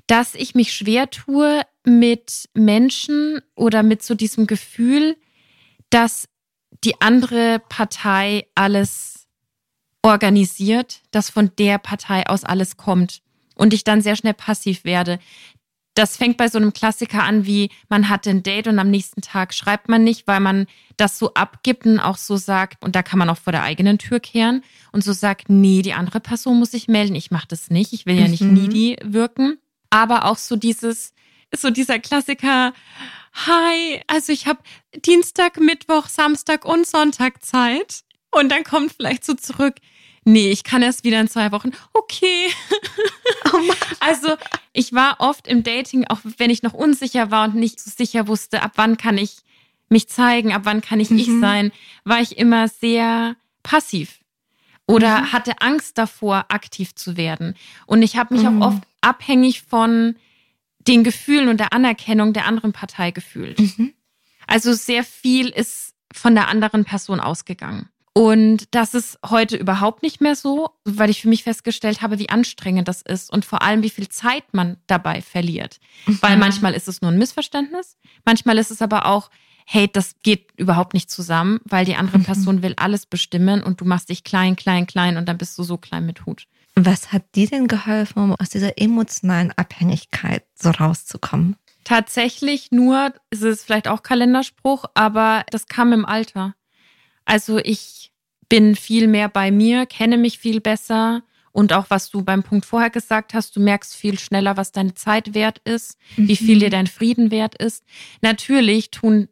dass ich mich schwer tue mit Menschen oder mit so diesem Gefühl, dass die andere Partei alles organisiert, dass von der Partei aus alles kommt und ich dann sehr schnell passiv werde. Das fängt bei so einem Klassiker an, wie man hat ein Date und am nächsten Tag schreibt man nicht, weil man das so abgibt und auch so sagt, und da kann man auch vor der eigenen Tür kehren und so sagt, nee, die andere Person muss sich melden, ich mache das nicht, ich will ja nicht Mhm. needy wirken. Aber auch so dieses, so dieser Klassiker, hi, also ich habe Dienstag, Mittwoch, Samstag und Sonntag Zeit. Und dann kommt vielleicht so zurück, nee, ich kann erst wieder in zwei Wochen. Okay. Oh. Also ich war oft im Dating, auch wenn ich noch unsicher war und nicht so sicher wusste, ab wann kann ich mich zeigen, ab wann kann ich ich Mhm. sein, war ich immer sehr passiv oder Mhm. hatte Angst davor, aktiv zu werden. Und ich habe mich Mhm. auch oft abhängig von den Gefühlen und der Anerkennung der anderen Partei gefühlt. Mhm. Also sehr viel ist von der anderen Person ausgegangen. Und das ist heute überhaupt nicht mehr so, weil ich für mich festgestellt habe, wie anstrengend das ist und vor allem, wie viel Zeit man dabei verliert. Weil Mhm. manchmal ist es nur ein Missverständnis, manchmal ist es aber auch, hey, das geht überhaupt nicht zusammen, weil die andere Mhm. Person will alles bestimmen und du machst dich klein, klein, klein und dann bist du so klein mit Hut. Was hat dir denn geholfen, um aus dieser emotionalen Abhängigkeit so rauszukommen? Tatsächlich nur, es ist vielleicht auch Kalenderspruch, aber das kam im Alter. Also ich bin viel mehr bei mir, kenne mich viel besser und auch was du beim Punkt vorher gesagt hast, du merkst viel schneller, was deine Zeit wert ist, wie viel dir dein Frieden wert ist. Natürlich tun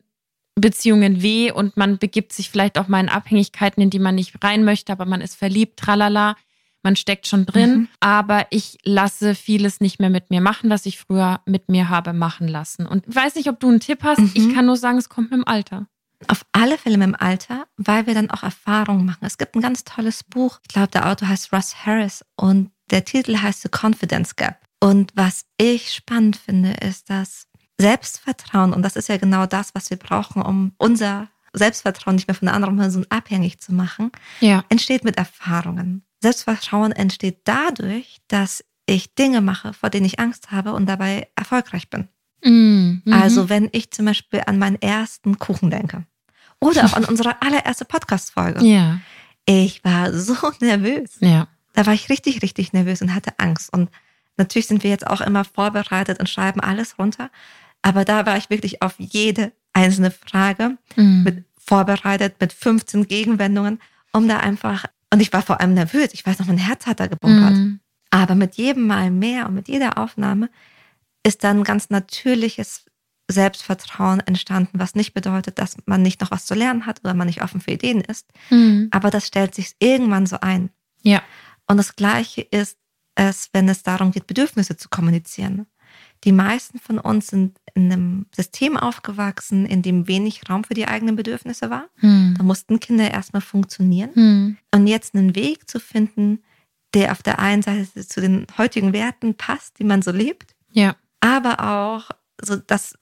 Beziehungen weh und man begibt sich vielleicht auch mal in Abhängigkeiten, in die man nicht rein möchte, aber man ist verliebt, tralala, man steckt schon drin. Mhm. Aber ich lasse vieles nicht mehr mit mir machen, was ich früher mit mir habe machen lassen. Und ich weiß nicht, ob du einen Tipp hast. Mhm. Ich kann nur sagen, es kommt mit dem Alter. Auf alle Fälle im Alter, weil wir dann auch Erfahrungen machen. Es gibt ein ganz tolles Buch. Ich glaube, der Autor heißt Russ Harris und der Titel heißt The Confidence Gap. Und was ich spannend finde, ist, dass Selbstvertrauen, und das ist ja genau das, was wir brauchen, um unser Selbstvertrauen nicht mehr von der anderen Person abhängig zu machen, Ja. entsteht mit Erfahrungen. Selbstvertrauen entsteht dadurch, dass ich Dinge mache, vor denen ich Angst habe und dabei erfolgreich bin. Mhm. Also wenn ich zum Beispiel an meinen ersten Kuchen denke oder auch an unsere allererste Podcast-Folge. Ja. Ich war so nervös. Ja. Da war ich richtig, richtig nervös und hatte Angst. Und natürlich sind wir jetzt auch immer vorbereitet und schreiben alles runter. Aber da war ich wirklich auf jede einzelne Frage Mhm. mit vorbereitet, mit 15 Gegenwendungen, um da einfach, und ich war vor allem nervös. Ich weiß noch, mein Herz hat da gebunkert. Mhm. Aber mit jedem Mal mehr und mit jeder Aufnahme ist dann ein ganz natürliches Selbstvertrauen entstanden, was nicht bedeutet, dass man nicht noch was zu lernen hat oder man nicht offen für Ideen ist. Mhm. Aber das stellt sich irgendwann so ein. Ja. Und das Gleiche ist es, wenn es darum geht, Bedürfnisse zu kommunizieren. Die meisten von uns sind in einem System aufgewachsen, in dem wenig Raum für die eigenen Bedürfnisse war. Mhm. Da mussten Kinder erstmal funktionieren. Mhm. Und jetzt einen Weg zu finden, der auf der einen Seite zu den heutigen Werten passt, die man so lebt, Ja. aber auch so das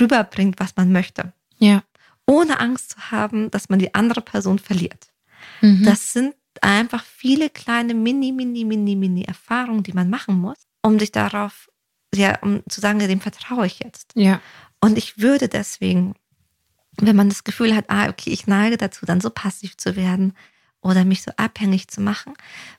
rüberbringt, was man möchte. Ja. Ohne Angst zu haben, dass man die andere Person verliert. Mhm. Das sind einfach viele kleine mini, mini, mini, mini Erfahrungen, die man machen muss, um sich darauf, ja, um zu sagen, dem vertraue ich jetzt. ja. Und ich würde deswegen, wenn man das Gefühl hat, ah, okay, ich neige dazu, dann so passiv zu werden oder mich so abhängig zu machen,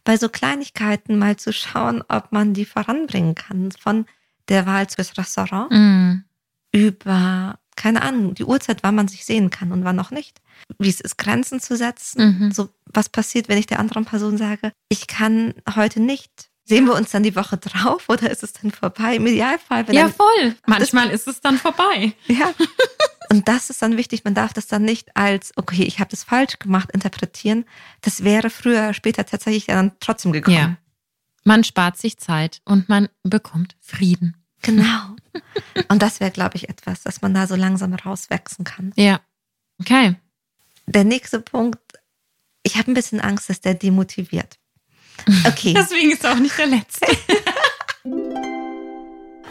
bei so Kleinigkeiten mal zu schauen, ob man die voranbringen kann. Von der Wahl fürs Restaurant Mhm. über, keine Ahnung, die Uhrzeit, wann man sich sehen kann und wann noch nicht. Wie es ist, Grenzen zu setzen. Mhm. So, was passiert, wenn ich der anderen Person sage, ich kann heute nicht. Sehen wir uns dann die Woche drauf oder ist es dann vorbei? Im Idealfall, wenn Ja, dann voll. Manchmal ist es dann vorbei. ja. Und das ist dann wichtig. Man darf das dann nicht als, okay, ich habe das falsch gemacht, interpretieren. Das wäre früher später tatsächlich dann trotzdem gekommen. Ja. Man spart sich Zeit und man bekommt Frieden. Genau. Und das wäre, glaube ich, etwas, dass man da so langsam rauswachsen kann. Ja. Okay. Der nächste Punkt, ich habe ein bisschen Angst, dass der demotiviert. Okay. Deswegen ist auch nicht der letzte.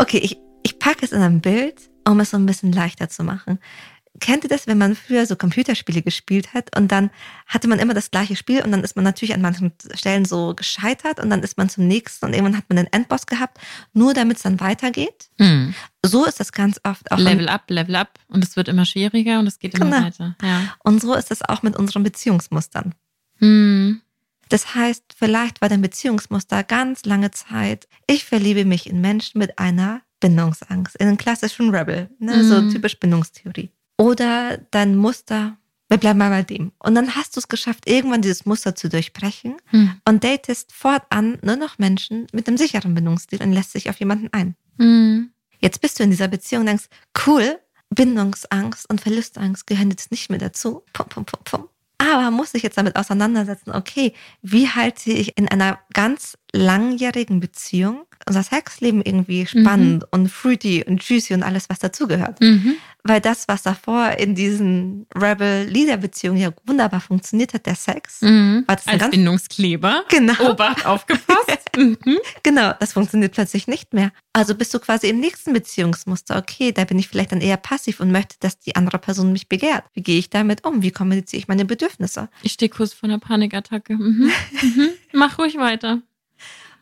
Okay, ich, ich packe es in ein Bild, um es so ein bisschen leichter zu machen. Kennt ihr das, wenn man früher so Computerspiele gespielt hat und dann hatte man immer das gleiche Spiel und dann ist man natürlich an manchen Stellen so gescheitert und dann ist man zum nächsten und irgendwann hat man den Endboss gehabt, nur damit es dann weitergeht? Hm. So ist das ganz oft auch. Level up, Level up und es wird immer schwieriger und es geht immer Genau. weiter. Ja. Und so ist es auch mit unseren Beziehungsmustern. Hm. Das heißt, vielleicht war dein Beziehungsmuster ganz lange Zeit, ich verliebe mich in Menschen mit einer Bindungsangst, in einen klassischen Rebel, ne? so Mhm. typisch Bindungstheorie. Oder dein Muster, wir bleiben mal bei dem. Und dann hast du es geschafft, irgendwann dieses Muster zu durchbrechen Hm. und datest fortan nur noch Menschen mit einem sicheren Bindungsstil und lässt sich auf jemanden ein. Hm. Jetzt bist du in dieser Beziehung und denkst, cool, Bindungsangst und Verlustangst gehören jetzt nicht mehr dazu. Pum, pum, pum, pum. Aber muss ich jetzt damit auseinandersetzen, okay, wie halte ich in einer ganz langjährigen Beziehung unser Sexleben irgendwie spannend und fruity und juicy und alles, was dazugehört? Mhm. Weil das, was davor in diesen Rebel-Leader-Beziehungen ja wunderbar funktioniert hat, der Sex, Mhm. war das Als Bindungskleber. Genau. Obacht, aufgepasst. mhm. Genau, das funktioniert plötzlich nicht mehr. Also bist du quasi im nächsten Beziehungsmuster. Okay, da bin ich vielleicht dann eher passiv und möchte, dass die andere Person mich begehrt. Wie gehe ich damit um? Wie kommuniziere ich meine Bedürfnisse? Ich stehe kurz vor einer Panikattacke. Mhm. Mhm. Mach ruhig weiter.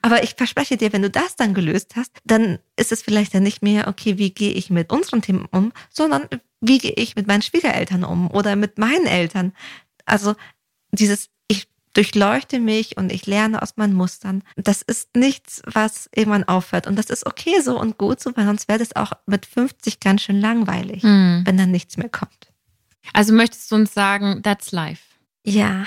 Aber ich verspreche dir, wenn du das dann gelöst hast, dann ist es vielleicht dann nicht mehr, okay, wie gehe ich mit unseren Themen um, sondern wie gehe ich mit meinen Schwiegereltern um oder mit meinen Eltern. Also dieses, ich durchleuchte mich und ich lerne aus meinen Mustern. Das ist nichts, was irgendwann aufhört. Und das ist okay so und gut so, weil sonst wäre das auch mit 50 ganz schön langweilig, Mhm. wenn dann nichts mehr kommt. Also möchtest du uns sagen, that's life. Ja.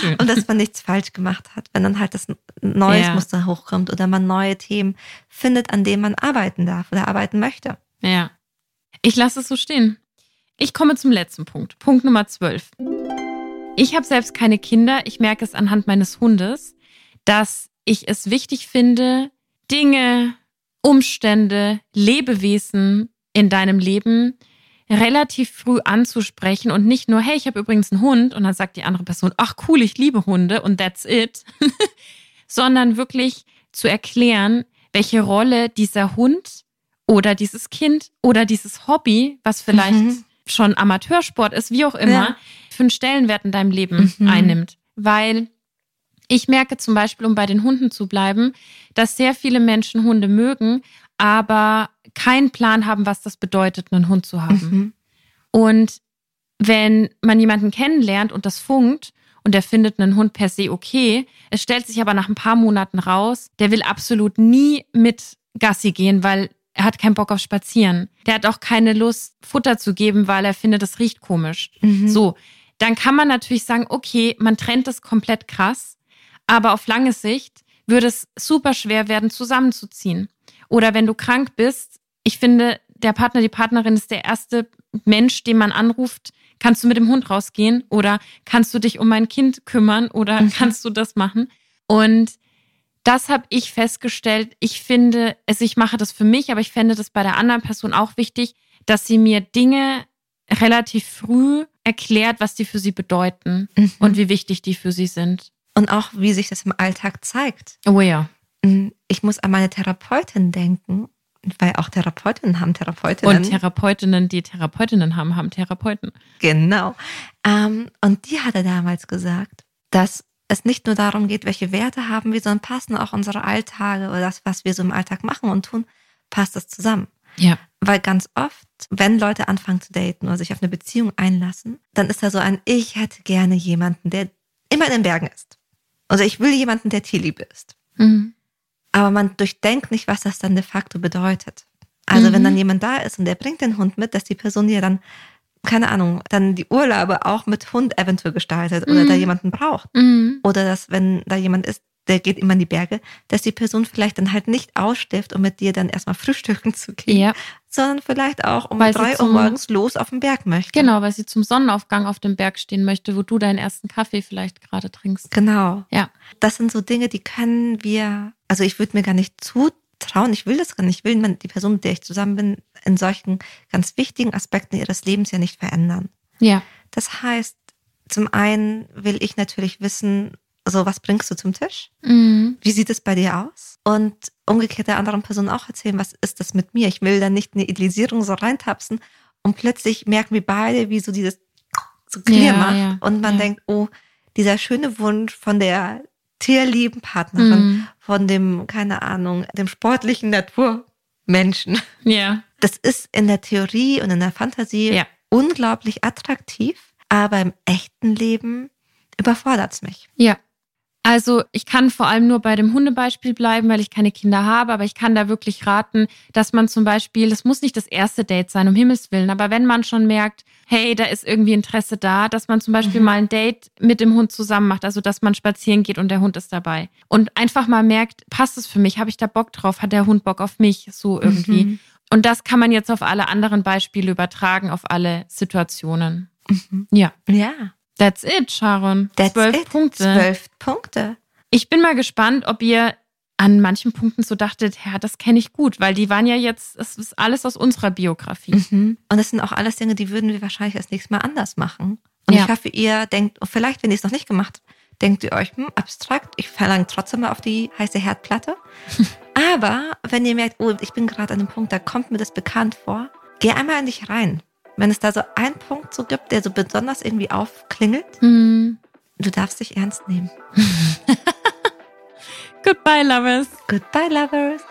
Schön. Und dass man nichts falsch gemacht hat, wenn dann halt das neues Ja. Muster hochkommt oder man neue Themen findet, an denen man arbeiten darf oder arbeiten möchte. Ja. Ich lasse es so stehen. Ich komme zum letzten Punkt. Punkt Nummer 12. Ich habe selbst keine Kinder. Ich merke es anhand meines Hundes, dass ich es wichtig finde, Dinge, Umstände, Lebewesen in deinem Leben relativ früh anzusprechen und nicht nur, hey, ich habe übrigens einen Hund und dann sagt die andere Person, ach cool, ich liebe Hunde und that's it, sondern wirklich zu erklären, welche Rolle dieser Hund oder dieses Kind oder dieses Hobby, was vielleicht Mhm. schon Amateursport ist, wie auch immer, Ja. für einen Stellenwert in deinem Leben Mhm. einnimmt. Weil ich merke zum Beispiel, um bei den Hunden zu bleiben, dass sehr viele Menschen Hunde mögen, aber keinen Plan haben, was das bedeutet, einen Hund zu haben. Mhm. Und wenn man jemanden kennenlernt und das funkt und der findet einen Hund per se okay, es stellt sich aber nach ein paar Monaten raus, der will absolut nie mit Gassi gehen, weil er hat keinen Bock auf Spazieren. Der hat auch keine Lust, Futter zu geben, weil er findet, das riecht komisch. Mhm. So, dann kann man natürlich sagen, okay, man trennt es komplett krass, aber auf lange Sicht würde es super schwer werden, zusammenzuziehen. Oder wenn du krank bist, ich finde, der Partner, die Partnerin ist der erste Mensch, den man anruft. Kannst du mit dem Hund rausgehen? Oder kannst du dich um mein Kind kümmern? Oder Mhm. kannst du das machen? Und das habe ich festgestellt. Ich finde, also ich mache das für mich, aber ich fände das bei der anderen Person auch wichtig, dass sie mir Dinge relativ früh erklärt, was die für sie bedeuten Mhm. und wie wichtig die für sie sind. Und auch, wie sich das im Alltag zeigt. Oh ja. Mhm. Ich muss an meine Therapeutin denken, weil auch Therapeutinnen haben Therapeutinnen. Und Therapeutinnen, die Therapeutinnen haben, haben Therapeuten. Genau. Ähm, und die hatte damals gesagt, dass es nicht nur darum geht, welche Werte haben wir, sondern passen auch unsere Alltage oder das, was wir so im Alltag machen und tun, passt das zusammen. Ja. Weil ganz oft, wenn Leute anfangen zu daten oder sich auf eine Beziehung einlassen, dann ist da so ein, ich hätte gerne jemanden, der immer in den Bergen ist. Also ich will jemanden, der tierlieb ist. Mhm. Aber man durchdenkt nicht, was das dann de facto bedeutet. Also Mhm. wenn dann jemand da ist und der bringt den Hund mit, dass die Person ja dann, keine Ahnung, dann die Urlaube auch mit Hund eventuell gestaltet oder Mhm. da jemanden braucht. Mhm. Oder dass, wenn da jemand ist, der geht immer in die Berge, dass die Person vielleicht dann halt nicht ausstifft, um mit dir dann erstmal frühstücken zu gehen, Ja, sondern vielleicht auch um Weil drei Uhr morgens los auf den Berg möchte. genau, weil sie zum Sonnenaufgang auf dem Berg stehen möchte, wo du deinen ersten Kaffee vielleicht gerade trinkst. Genau. Ja. Das sind so Dinge, die können wir, also ich würde mir gar nicht zutrauen, ich will das gar nicht, ich will die Person, mit der ich zusammen bin, in solchen ganz wichtigen Aspekten ihres Lebens ja nicht verändern. Ja. Das heißt, zum einen will ich natürlich wissen, so was bringst du zum Tisch? Mhm. Wie sieht es bei dir aus? Und umgekehrt der anderen Person auch erzählen, was ist das mit mir? Ich will da nicht eine Idealisierung so reintapsen und plötzlich merken wir beide, wie so dieses so clear Ja, macht ja, und man ja. denkt, oh, dieser schöne Wunsch von der tierlieben Partnerin, Mhm. von dem, keine Ahnung, dem sportlichen Naturmenschen. Ja. Das ist in der Theorie und in der Fantasie Ja. unglaublich attraktiv, aber im echten Leben überfordert es mich. Ja. Also ich kann vor allem nur bei dem Hundebeispiel bleiben, weil ich keine Kinder habe, aber ich kann da wirklich raten, dass man zum Beispiel, das muss nicht das erste Date sein, um Himmels Willen, aber wenn man schon merkt, hey, da ist irgendwie Interesse da, dass man zum Beispiel Mhm. mal ein Date mit dem Hund zusammen macht, also dass man spazieren geht und der Hund ist dabei. Und einfach mal merkt, passt es für mich, habe ich da Bock drauf, hat der Hund Bock auf mich, so irgendwie. Mhm. Und das kann man jetzt auf alle anderen Beispiele übertragen, auf alle Situationen. Mhm. Ja, Ja, that's it, Sharon. that's Zwölf it. Punkte. Zwölf Punkte. Ich bin mal gespannt, ob ihr an manchen Punkten so dachtet, ja, das kenne ich gut, weil die waren ja jetzt, es ist alles aus unserer Biografie. Mhm. Und das sind auch alles Dinge, die würden wir wahrscheinlich das nächste Mal anders machen. Und Ja. ich hoffe, ihr denkt, und vielleicht, wenn ihr es noch nicht gemacht habt, denkt ihr euch, hm, abstrakt, ich verlange trotzdem mal auf die heiße Herdplatte. Aber wenn ihr merkt, oh, ich bin gerade an dem Punkt, da kommt mir das bekannt vor, geh einmal in dich rein. Wenn es da so einen Punkt so gibt, der so besonders irgendwie aufklingelt, Hm. du darfst dich ernst nehmen. Goodbye, Lovers. Goodbye, Lovers.